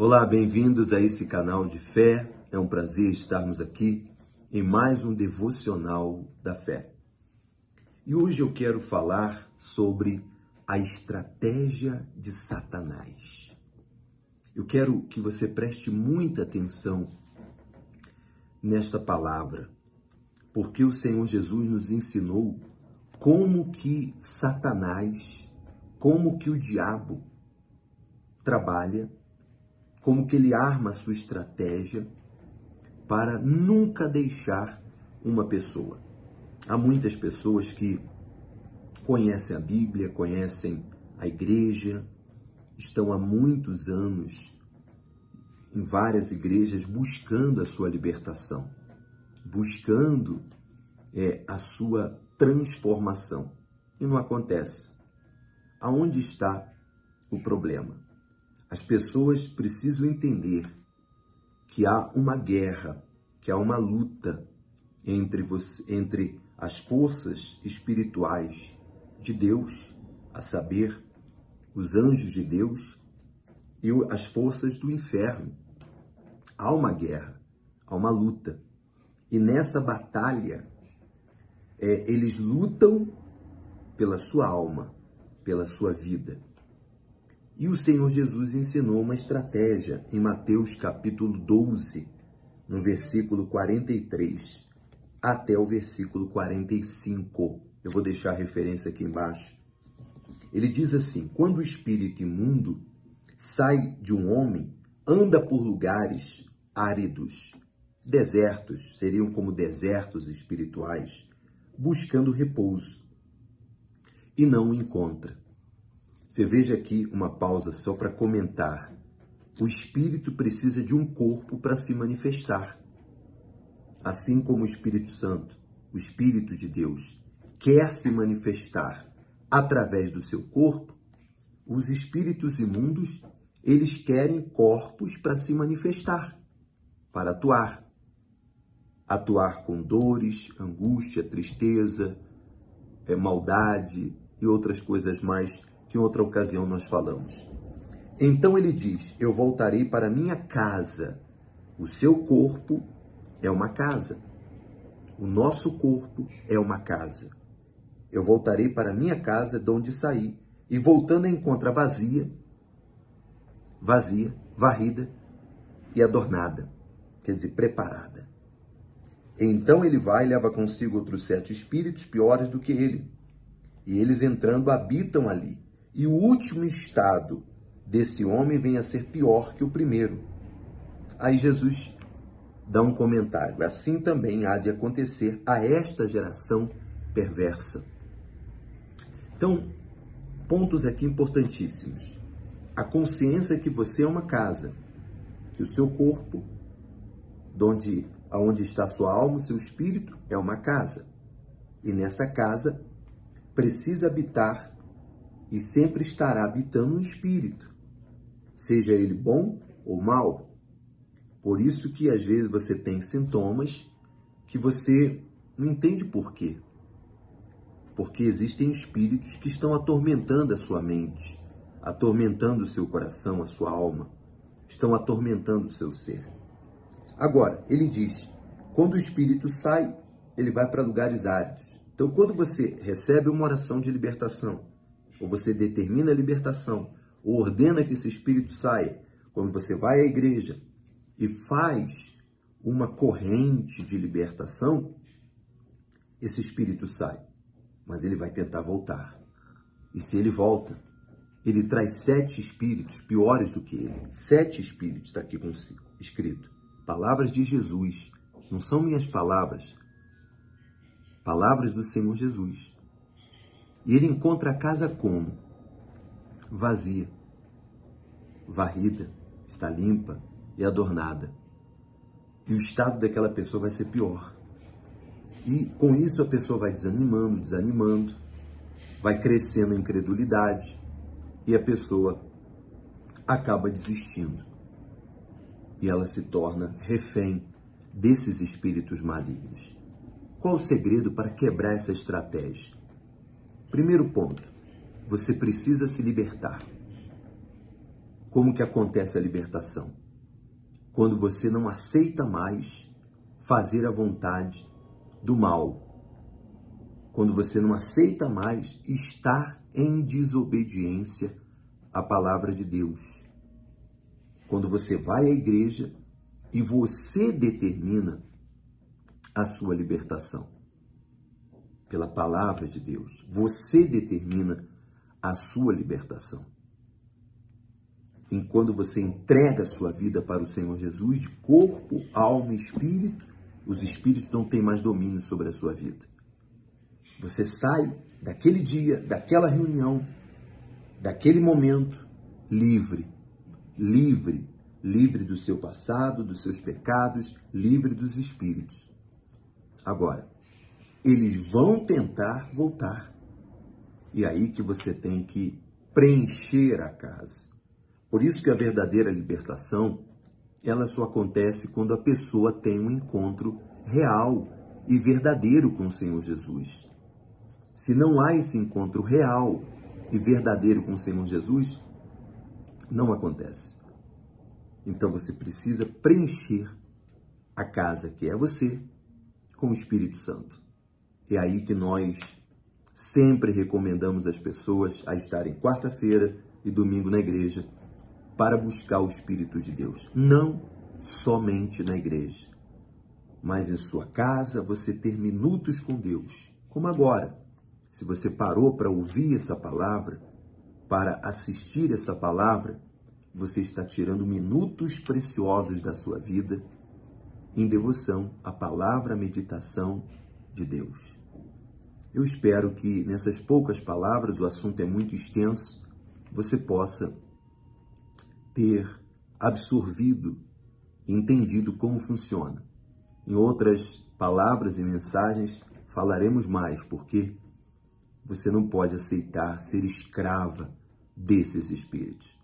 Olá, bem-vindos a esse canal de fé. É um prazer estarmos aqui em mais um devocional da fé. E hoje eu quero falar sobre a estratégia de Satanás. Eu quero que você preste muita atenção nesta palavra, porque o Senhor Jesus nos ensinou como que Satanás, como que o diabo trabalha como que ele arma a sua estratégia para nunca deixar uma pessoa. Há muitas pessoas que conhecem a Bíblia, conhecem a igreja, estão há muitos anos em várias igrejas buscando a sua libertação, buscando é, a sua transformação. E não acontece. Aonde está o problema? As pessoas precisam entender que há uma guerra, que há uma luta entre, você, entre as forças espirituais de Deus, a saber, os anjos de Deus, e as forças do inferno. Há uma guerra, há uma luta. E nessa batalha, é, eles lutam pela sua alma, pela sua vida. E o Senhor Jesus ensinou uma estratégia em Mateus capítulo 12, no versículo 43 até o versículo 45. Eu vou deixar a referência aqui embaixo. Ele diz assim: Quando o espírito imundo sai de um homem, anda por lugares áridos, desertos, seriam como desertos espirituais, buscando repouso, e não o encontra. Você veja aqui uma pausa só para comentar. O espírito precisa de um corpo para se manifestar. Assim como o Espírito Santo, o Espírito de Deus, quer se manifestar através do seu corpo, os espíritos imundos, eles querem corpos para se manifestar, para atuar. Atuar com dores, angústia, tristeza, é, maldade e outras coisas mais que em outra ocasião nós falamos. Então ele diz: Eu voltarei para minha casa. O seu corpo é uma casa. O nosso corpo é uma casa. Eu voltarei para minha casa de onde saí, e voltando encontra vazia, vazia, varrida e adornada, quer dizer, preparada. Então ele vai e leva consigo outros sete espíritos piores do que ele, e eles entrando habitam ali e o último estado desse homem vem a ser pior que o primeiro. Aí Jesus dá um comentário: assim também há de acontecer a esta geração perversa. Então, pontos aqui importantíssimos. A consciência que você é uma casa, que o seu corpo, onde, onde está sua alma, o seu espírito, é uma casa. E nessa casa precisa habitar e sempre estará habitando um espírito, seja ele bom ou mal. Por isso que às vezes você tem sintomas que você não entende por quê. Porque existem espíritos que estão atormentando a sua mente, atormentando o seu coração, a sua alma, estão atormentando o seu ser. Agora, ele diz: quando o espírito sai, ele vai para lugares áridos. Então, quando você recebe uma oração de libertação, ou você determina a libertação, ou ordena que esse espírito saia, quando você vai à igreja e faz uma corrente de libertação, esse espírito sai, mas ele vai tentar voltar. E se ele volta, ele traz sete espíritos piores do que ele. Sete espíritos está aqui consigo, escrito. Palavras de Jesus, não são minhas palavras. Palavras do Senhor Jesus. E ele encontra a casa como? Vazia, varrida, está limpa e adornada. E o estado daquela pessoa vai ser pior. E com isso a pessoa vai desanimando, desanimando, vai crescendo a incredulidade e a pessoa acaba desistindo. E ela se torna refém desses espíritos malignos. Qual o segredo para quebrar essa estratégia? Primeiro ponto, você precisa se libertar. Como que acontece a libertação? Quando você não aceita mais fazer a vontade do mal. Quando você não aceita mais estar em desobediência à palavra de Deus. Quando você vai à igreja e você determina a sua libertação pela palavra de Deus. Você determina a sua libertação. Enquanto você entrega a sua vida para o Senhor Jesus, de corpo, alma e espírito, os espíritos não têm mais domínio sobre a sua vida. Você sai daquele dia, daquela reunião, daquele momento, livre, livre, livre do seu passado, dos seus pecados, livre dos espíritos. Agora, eles vão tentar voltar. E aí que você tem que preencher a casa. Por isso que a verdadeira libertação, ela só acontece quando a pessoa tem um encontro real e verdadeiro com o Senhor Jesus. Se não há esse encontro real e verdadeiro com o Senhor Jesus, não acontece. Então você precisa preencher a casa que é você com o Espírito Santo. É aí que nós sempre recomendamos às pessoas a estarem quarta-feira e domingo na igreja para buscar o Espírito de Deus. Não somente na igreja, mas em sua casa você ter minutos com Deus, como agora. Se você parou para ouvir essa palavra, para assistir essa palavra, você está tirando minutos preciosos da sua vida em devoção à palavra, meditação de Deus. Eu espero que nessas poucas palavras, o assunto é muito extenso, você possa ter absorvido entendido como funciona. Em outras palavras e mensagens, falaremos mais, porque você não pode aceitar ser escrava desses espíritos.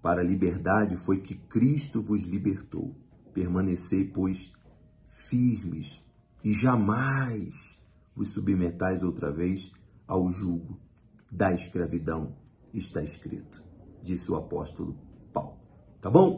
Para a liberdade foi que Cristo vos libertou. Permanecei, pois, firmes e jamais os submetais outra vez ao jugo da escravidão, está escrito, disse o apóstolo Paulo. Tá bom?